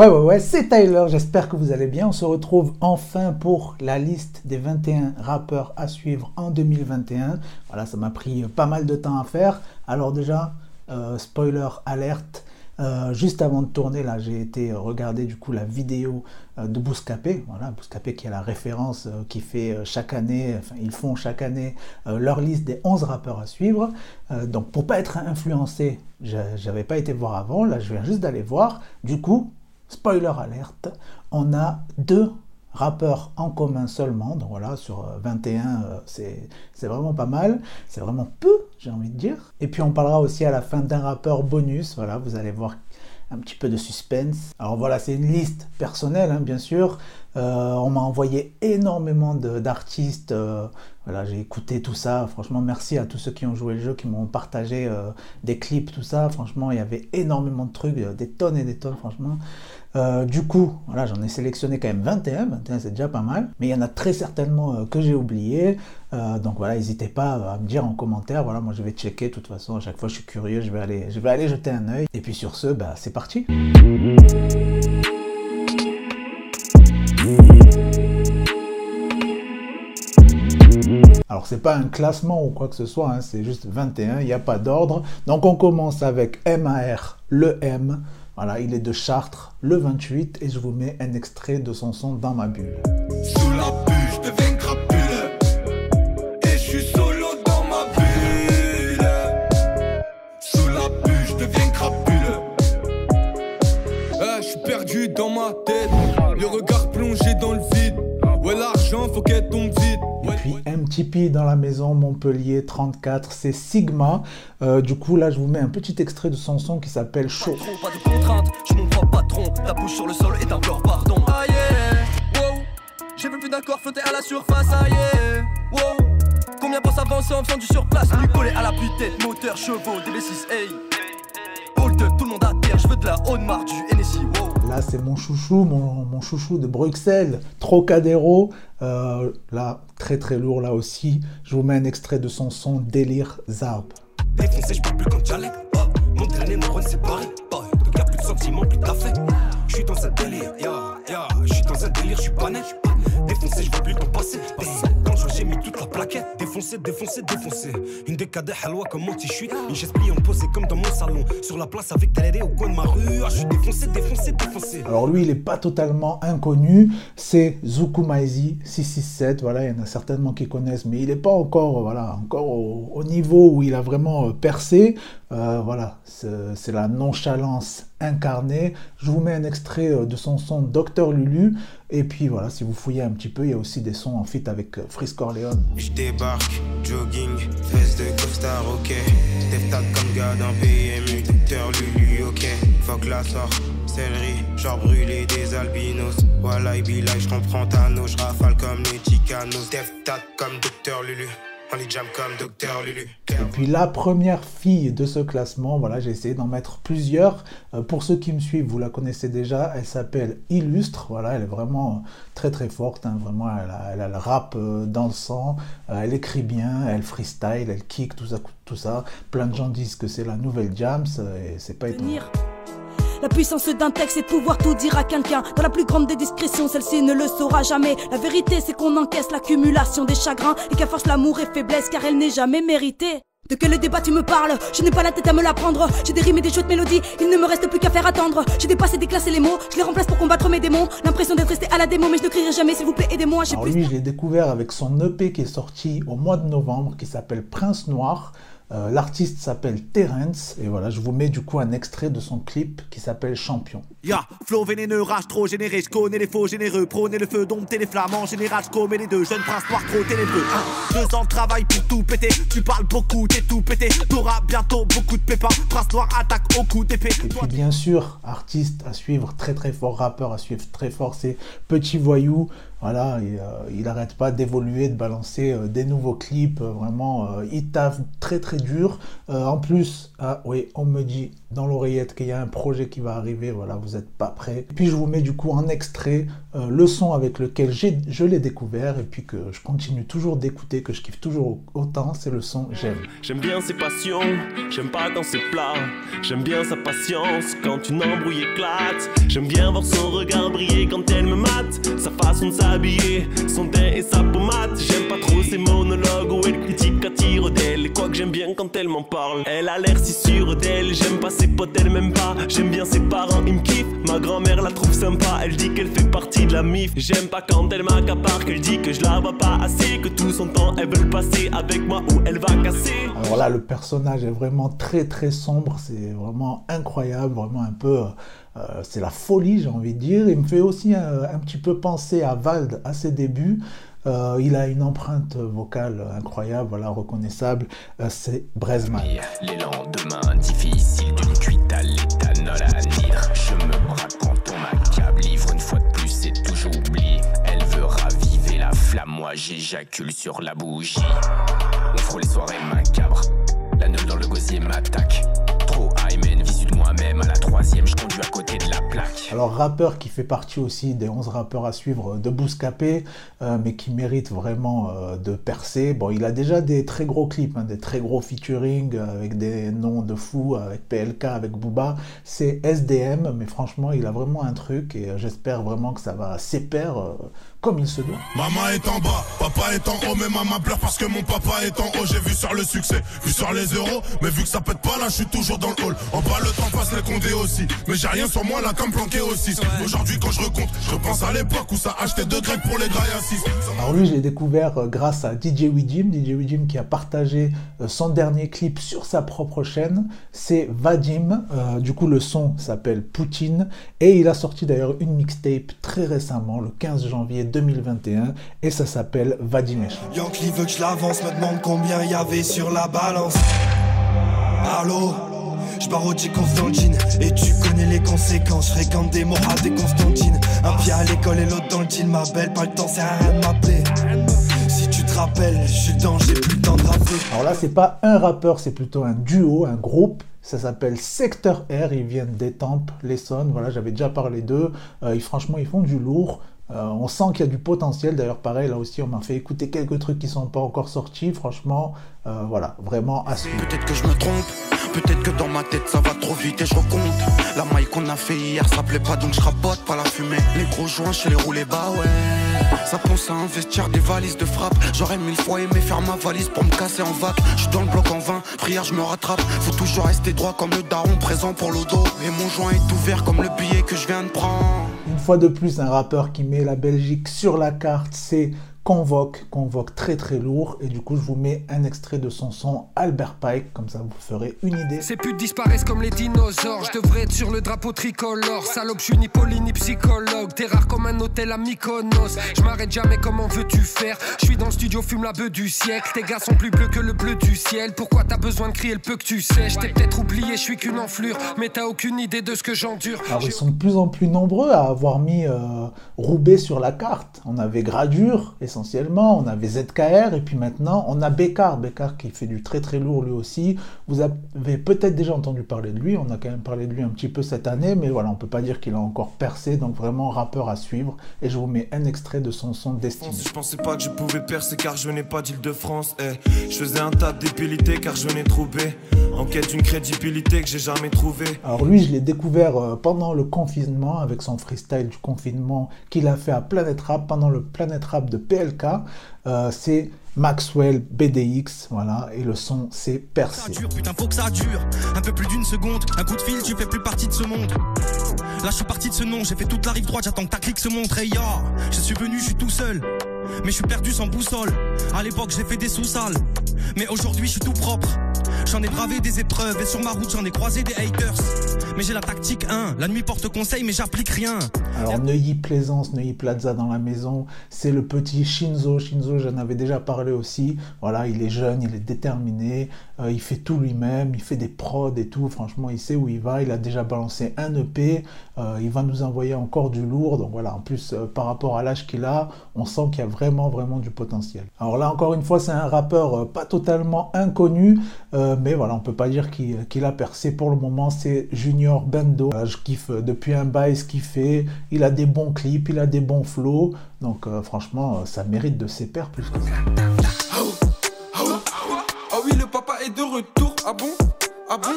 Ouais, ouais, ouais, c'est Tyler, j'espère que vous allez bien. On se retrouve enfin pour la liste des 21 rappeurs à suivre en 2021. Voilà, ça m'a pris pas mal de temps à faire. Alors déjà, euh, spoiler alerte, euh, juste avant de tourner, là, j'ai été regarder du coup la vidéo euh, de Bouscapé, voilà, Bouscapé qui est la référence qui fait chaque année, enfin ils font chaque année leur liste des 11 rappeurs à suivre. donc pour pas être influencé, j'avais pas été voir avant, là je viens juste d'aller voir. Du coup, spoiler alerte, on a deux rappeurs en commun seulement. Donc voilà, sur 21, euh, euh, c'est vraiment pas mal. C'est vraiment peu, j'ai envie de dire. Et puis on parlera aussi à la fin d'un rappeur bonus. Voilà, vous allez voir un petit peu de suspense. Alors voilà, c'est une liste personnelle, hein, bien sûr. Euh, on m'a envoyé énormément d'artistes. Voilà, j'ai écouté tout ça. Franchement, merci à tous ceux qui ont joué le jeu, qui m'ont partagé des clips, tout ça. Franchement, il y avait énormément de trucs, des tonnes et des tonnes, franchement. Euh, du coup, voilà, j'en ai sélectionné quand même 21, 21 c'est déjà pas mal, mais il y en a très certainement euh, que j'ai oublié. Euh, donc voilà, n'hésitez pas à me dire en commentaire. Voilà, moi je vais checker. De toute façon, à chaque fois je suis curieux, je vais aller, je vais aller jeter un œil. Et puis sur ce, bah, c'est parti. Alors c'est pas un classement ou quoi que ce soit, hein, c'est juste 21, il n'y a pas d'ordre. Donc on commence avec MAR, le M. Voilà, il est de Chartres, le 28, et je vous mets un extrait de son son dans ma bulle. Sous la deviens crapule. Eh, je suis perdu dans ma tête. Le regard plongé dans le vide. Ouais, l'argent, faut qu'elle tombe vite. Et puis MTP dans la maison, Montpellier 34, c'est Sigma. Euh, du coup, là, je vous mets un petit extrait de son son qui s'appelle Chaud. Pas de contrainte, je mon propre patron. Ta bouche sur le sol est un pleur, pardon. Ah yeah, wow. J'ai plus d'un corps flotter à la surface, ah yeah, wow. Combien pour s'avancer en faisant du surplace? Lui coller à la tête, moteur, chevaux, DB6, hey. Hold tout le monde à terre, je veux de la haute marque du. C'est mon chouchou, mon, chouchou de Bruxelles, Trocadéro. Euh, là, très très lourd là aussi. Je vous mets un extrait de son son Délire Zarb. Plaquette. Défoncé, défoncé, défoncé. Une décade halwa comme mon t-shirt. Une chaise pliante posée comme dans mon salon. Sur la place avec Télé au coin de ma rue. Ah, je suis défoncé, défoncé, défoncé. Alors lui, il est pas totalement inconnu. C'est Zuku Maizi 667. Voilà, il y en a certainement qui connaissent, mais il est pas encore, voilà, encore au, niveau où il a vraiment euh, percé. Euh, voilà, c'est la nonchalance incarnée. Je vous mets un extrait euh, de son son Docteur Lulu. Et puis voilà, si vous fouillez un petit peu, il y a aussi des sons en fit avec euh, Frisk Corleone. Je débarque, jogging, fesse de costard, ok. Deftat comme gars d'un PMU, Docteur Lulu, ok. Fuck la sort, céleri, genre brûlé des albinos. Voilà, il je comprends ta je rafale comme les Chicanos. Deftat comme Docteur Lulu. Et puis la première fille de ce classement, voilà, j'ai essayé d'en mettre plusieurs. Euh, pour ceux qui me suivent, vous la connaissez déjà. Elle s'appelle Illustre. Voilà, elle est vraiment très très forte. Hein. vraiment, elle a, le rap euh, dans le sang. Euh, elle écrit bien, elle freestyle, elle kick, tout ça, tout ça. Plein de gens disent que c'est la nouvelle Jams et c'est pas étonnant. La puissance d'un texte, c'est de pouvoir tout dire à quelqu'un. Dans la plus grande des discrétions, celle-ci ne le saura jamais. La vérité, c'est qu'on encaisse l'accumulation des chagrins et qu'à force l'amour est faiblesse car elle n'est jamais méritée. De quel débat tu me parles? Je n'ai pas la tête à me l'apprendre. J'ai des rimes et des jeux de mélodies, il ne me reste plus qu'à faire attendre. J'ai dépassé, déclassé les mots, je les remplace pour combattre mes démons. L'impression d'être resté à la démo, mais je ne crierai jamais, s'il vous plaît, aidez-moi. Alors lui, je l'ai découvert avec son EP qui est sorti au mois de novembre, qui s'appelle Prince Noir. Euh, l'artiste s'appelle Terence et voilà, je vous mets du coup un extrait de son clip qui s'appelle Champion. Ya, flow vénéneux, rage trop généré, je connais les faux généreux, prôner le feu, dompter les flammes, en général je commets les deux, jeunes prince noir trop ténébreux. Un, deux ans de travail pour tout péter, tu parles beaucoup, t'es tout pété, t'auras bientôt beaucoup de pépins, prince noir attaque au coup d'épée. Et puis bien sûr, artiste à suivre, très très fort, rappeur à suivre très fort, c'est Petit Voyou, voilà, il n'arrête pas d'évoluer, de balancer euh, des nouveaux clips, euh, vraiment, il taffe très très dur. en plus, ah, oui, on me dit dans l'oreillette qu'il y a un projet qui va arriver, voilà, vous n'êtes pas prêts. Puis je vous mets du coup en extrait le son avec lequel je l'ai découvert et puis que je continue toujours d'écouter, que je kiffe toujours autant, c'est le son J'aime. J'aime bien ses passions, j'aime pas dans ses plats, j'aime bien sa patience quand une embrouille éclate. J'aime bien voir son regard briller quand elle me mate, sa façon de s'habiller, son teint et sa pommade. J'aime pas trop ses monologues où elle critique j'aime bien quand elle m'en parle, elle a l'air si sûre d'elle. J'aime pas ses potes, elle m'aime pas. J'aime bien ses parents, ils me kiffent. Ma grand-mère la trouve sympa, elle dit qu'elle fait partie de la mif. J'aime pas quand elle m'accapare, qu'elle dit que je la vois pas assez, que tout son temps elle veut le passer avec moi ou elle va casser. Alors là, le personnage est vraiment très très sombre, c'est vraiment incroyable, vraiment un peu. Euh, c'est la folie, j'ai envie de dire. Il me fait aussi un, petit peu penser à Vald à ses débuts. Euh, il a une empreinte vocale incroyable, voilà, reconnaissable. Euh, c'est Brezman. Les lendemains difficiles d'une cuite à l'éthanol à Je me braque quand on m'accable. Livre une fois de plus, c'est toujours oublié. Elle veut raviver la flamme, moi j'éjacule sur la bougie. On frôle les soirées macabres. La neule dans le gosier m'attaque. À la troisième, je conduis à côté de la plaque. Alors, rappeur qui fait partie aussi des 11 rappeurs à suivre de Bouscapé, euh, mais qui mérite vraiment euh, de percer. Bon, il a déjà des très gros clips, hein, des très gros featuring avec des noms de fous, avec PLK, avec Booba. C'est SDM, mais franchement, il a vraiment un truc et euh, j'espère vraiment que ça va s'épaire comme il se doit. Maman est en bas, papa est en haut, mais maman pleure parce que mon papa est en haut. J'ai vu sur le succès, vu sur les euros, mais vu que ça pète pas là, je suis toujours dans le hall. En bas, le temps passe les condés aussi, mais j'ai rien sur moi là comme planqué aussi. Aujourd'hui, quand je recompte, je repense à l'époque où ça achetait deux grecs pour les graillacis. Alors lui, je l'ai découvert euh, grâce à DJ Widim, DJ Widim qui a partagé euh, son dernier clip sur sa propre chaîne. C'est Vadim. Euh, du coup, le son s'appelle Poutine et il a sorti d'ailleurs une mixtape très récemment, le 15 janvier 2021 et ça s'appelle Vadimesh. Yankee veut que je l'avance, me demande combien il y avait sur la balance. Allô? Je parodie Constantine et tu connais les conséquences. Fréquente des morales des Constantine. Un pied à l'école et l'autre dans le jean. Ma belle, pas le temps, c'est rien de m'appeler. Si tu te rappelles, je suis dans, j'ai plus le temps de rapper. Alors là, c'est pas un rappeur, c'est plutôt un duo, un groupe. Ça s'appelle Secteur R, ils viennent d'Étampes, l'Essonne, voilà, j'avais déjà parlé d'eux. Euh, franchement, ils font du lourd. Euh, on sent qu'il y a du potentiel. D'ailleurs, pareil, là aussi, on m'a fait écouter quelques trucs qui sont pas encore sortis. Franchement, euh, voilà, vraiment à. Peut-être que je me trompe, peut-être que dans ma tête ça va trop vite et je recompte. La maille qu'on a fait hier, ça plaît pas donc je rapote pas la fumée. Les gros joints chez les roulés bas, ouais. Ça pense à investir des valises de frappe. J'aurais mille fois aimé faire ma valise pour me casser en vac. Je dans le bloc en vain, prière, je me rattrape. Faut toujours rester droit comme le daron présent pour l'odo. Et mon joint est ouvert comme le billet que je viens de prendre. Fois de plus, un rappeur qui met la Belgique sur la carte, c'est Convoque, Convoque très très lourd. Et du coup, je vous mets un extrait de son son Albert Pike, comme ça vous ferez une idée. Ces putes disparaissent comme les dinosaures. Je devrais être sur le drapeau tricolore. Salope, je suis ni poli ni psychologue. T'es rare comme un hôtel à Mykonos. Je m'arrête jamais, comment veux-tu faire? Je suis dans le studio, fume la bœuf du siècle. Tes gars sont plus bleus que le bleu du ciel. Pourquoi t'as besoin de crier le peu que tu sais? Je t'ai peut-être oublié, je suis qu'une enflure. Mais t'as aucune idée de ce que j'endure. Alors, ils sont de plus en plus nombreux à avoir mis euh, Roubaix sur la carte. On avait Gradure et essentiellement. On avait ZKR et puis maintenant on a Bécard. Bécard qui fait du très très lourd lui aussi. Vous avez peut-être déjà entendu parler de lui. On a quand même parlé de lui un petit peu cette année, mais voilà, on peut pas dire qu'il a encore percé. Donc vraiment rappeur à suivre. Et je vous mets un extrait de son son Destiné. Je pensais pas que je pouvais percer car je n'ai pas d'Île-de-France. Je faisais un tas d'épilité car je n'ai trouvé. En quête d'une crédibilité que j'ai jamais trouvé. Alors lui, je l'ai découvert euh, pendant le confinement avec son freestyle du confinement qu'il a fait à Planet Rap pendant le Planet Rap de PL euh, c'est Maxwell BDX, voilà, et le son c'est percé. Ça dure, putain, faut que ça dure. Un peu plus d'une seconde, un coup de fil, tu fais plus partie de ce monde. Là, je suis parti de ce nom, j'ai fait toute la rive droite, j'attends que ta clique se montre. Et ya, je suis venu, je suis tout seul. Mais je suis perdu sans boussole. À l'époque, j'ai fait des sous-sales. Mais aujourd'hui, je suis tout propre. J'en ai bravé des épreuves et sur ma route, j'en ai croisé des haters. Mais j'ai la tactique 1. La nuit porte conseil, mais j'applique rien. Alors, Neuilly Plaisance, Neuilly Plaza dans la maison, c'est le petit Shinzo. Shinzo, j'en avais déjà parlé aussi. Voilà, il est jeune, il est déterminé, euh, il fait tout lui-même, il fait des prods et tout. Franchement, il sait où il va. Il a déjà balancé un EP. Euh, il va nous envoyer encore du lourd. Donc voilà, en plus, euh, par rapport à l'âge qu'il a, on sent qu'il y a vraiment, vraiment du potentiel. Alors là, encore une fois, c'est un rappeur pas totalement inconnu, mais voilà, on peut pas dire qu'il a percé pour le moment. C'est Junior Bendo. je kiffe depuis un bail ce qu'il fait. Il a des bons clips, il a des bons flows. Donc franchement, ça mérite de ses pairs plus que ça. Ah oui, le papa est de retour. Ah bon? Ah bon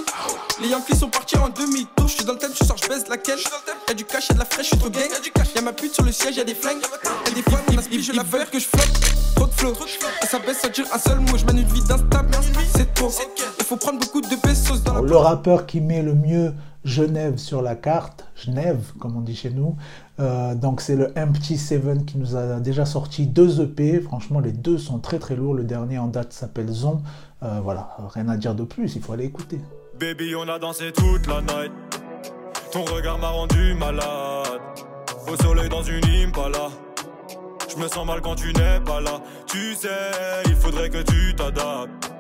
Les Yankees sont partis en demi-tour. Je suis dans le thème, je sors, je baisse laquelle Y'a du cash, y'a de la fraîche, je suis trop gang. Y'a ma pute sur le siège, y'a des flingues. Y'a des femmes, il, je la veux que je flotte. Trop de flow. Et ça baisse, ça tire un seul mot. Je mène une vie d'instable. C'est trop. Il faut prendre beaucoup de pesos dans la Le rappeur qui met le mieux Genève sur la carte, Genève comme on dit chez nous. Euh, donc c'est le Empty Seven qui nous a déjà sorti deux EP. Franchement les deux sont très très lourds. Le dernier en date s'appelle Zon. Euh, voilà, rien à dire de plus, il faut aller écouter. Baby, on a dansé toute la night. Ton regard m'a rendu malade. Au soleil dans une impala. Je me sens mal quand tu n'es pas là. Tu sais, il faudrait que tu t'adaptes.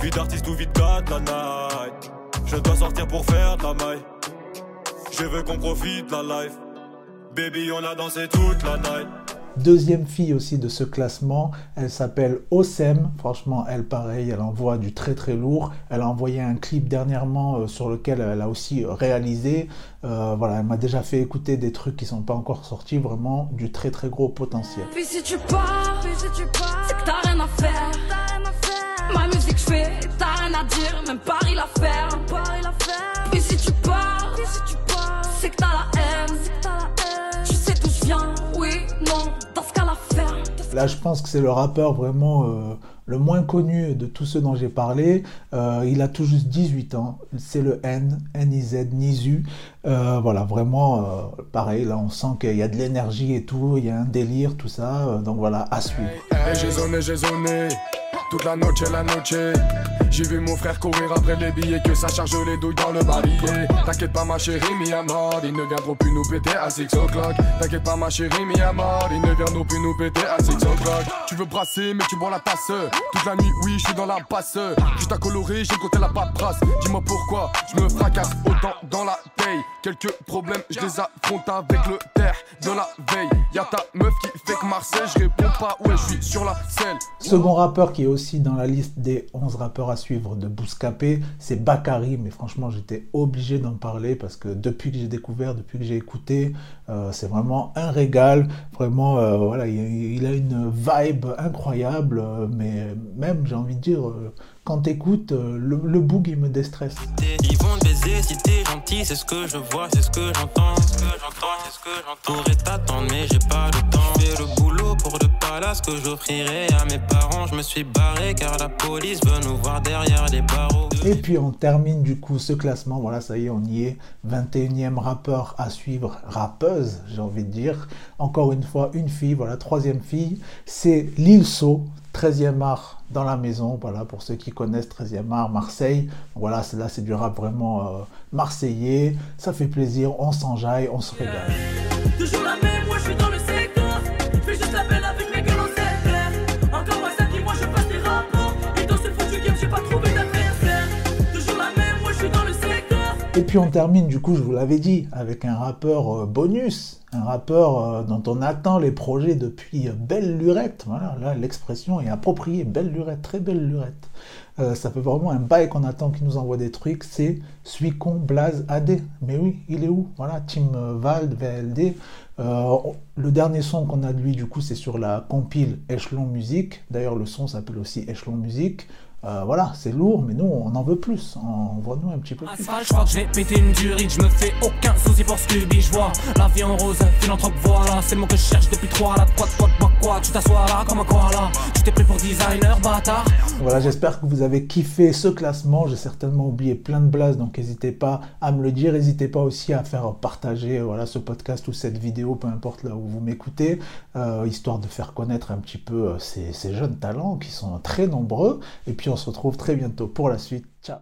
Vie d'artiste ou vie de la night. Je dois sortir pour faire de la maille. Je veux qu'on profite la life. Baby, on a dansé toute la night. Deuxième fille aussi de ce classement, elle s'appelle Osem. Franchement, elle pareil, elle envoie du très très lourd. Elle a envoyé un clip dernièrement euh, sur lequel elle a aussi réalisé. Euh, voilà, elle m'a déjà fait écouter des trucs qui sont pas encore sortis, vraiment du très très gros potentiel. Puis si tu pars, c'est que t'as rien à faire. Ma musique fait, t'as rien à dire, même Paris la faire. Puis si tu Là, je pense que c'est le rappeur vraiment euh, le moins connu de tous ceux dont j'ai parlé. Euh, il a tout juste 18 ans. C'est le N, N-I-Z, Nizu. Euh, voilà, vraiment, pareil, là, on sent qu'il y a de l'énergie et tout, il y a un délire, tout ça. donc voilà, à suivre. Toute la noche, la noche. J'ai vu mon frère courir après les billets, que ça charge les douilles dans le barillet. T'inquiète pas, ma chérie, mi ils ne viendront plus nous péter à 6 o'clock. T'inquiète pas, ma chérie, mi ils ne viendront plus nous péter à 6 o'clock. Tu veux brasser, mais tu bois la tasse. Toute la nuit, oui, je suis dans la passe. Juste à colorer, j'ai compté la paperasse. Dis-moi pourquoi je me fracasse autant dans la. Quelques problèmes, je les affronte avec le terre de la veille. Y'a ta meuf qui fait que Marseille, je réponds pas, ouais, je suis sur la scène. Second rappeur qui est aussi dans la liste des 11 rappeurs à suivre de Bouscapé, c'est Bakary. Mais franchement, j'étais obligé d'en parler parce que depuis que j'ai découvert, depuis que j'ai écouté, euh, c'est vraiment un régal. Vraiment, euh, voilà, il, a une vibe incroyable. Euh, mais même, j'ai envie de dire, quand t'écoutes, le, le boug, il me déstresse. Ils vont baiser si t'es gentil, c'est ce que je vois, c'est ce que j'entends. C'est ce que j'entends, c'est ce que j'entends. Pourrais t'attendre, mais j'ai pas le temps. Fais le boulot pour le palace que j'offrirai à mes parents. Je me suis barré car la police veut nous voir derrière les barreaux. Et puis on termine du coup ce classement. Voilà, ça y est, on y est. 21e rappeur à suivre, rappeuse, j'ai envie de dire. Encore une fois, une fille, voilà, troisième fille. C'est Lil So, 13e art dans la maison, voilà, pour ceux qui connaissent 13e art, Marseille. Voilà, là c'est du rap vraiment euh, marseillais, ça fait plaisir, on s'enjaille, on se régale. Puis on termine du coup, je vous l'avais dit, avec un rappeur euh, bonus un rappeur euh, dont on attend les projets depuis belle lurette. Voilà, là l'expression est appropriée, belle lurette, très belle lurette. Euh, ça fait vraiment un bail qu'on attend qui nous envoie des trucs, c'est Suicon Blaze AD. Mais oui, il est où? Voilà, Team Vald, VLD. Euh, le dernier son qu'on a de lui, du coup, c'est sur la compile Echelon Musique. D'ailleurs, le son s'appelle aussi Echelon Musique. Euh, voilà, c'est lourd, mais nous, on en veut plus. Envoie-nous un petit peu plus. je crois que j'ai pété une durite, je me fais aucun souci voilà, j'espère que vous avez kiffé ce classement. J'ai certainement oublié plein de blases, donc n'hésitez pas à me le dire. N'hésitez pas aussi à faire partager voilà, ce podcast ou cette vidéo, peu importe là où vous m'écoutez, euh, histoire de faire connaître un petit peu euh, ces jeunes talents qui sont très nombreux. Et puis on se retrouve très bientôt pour la suite. Ciao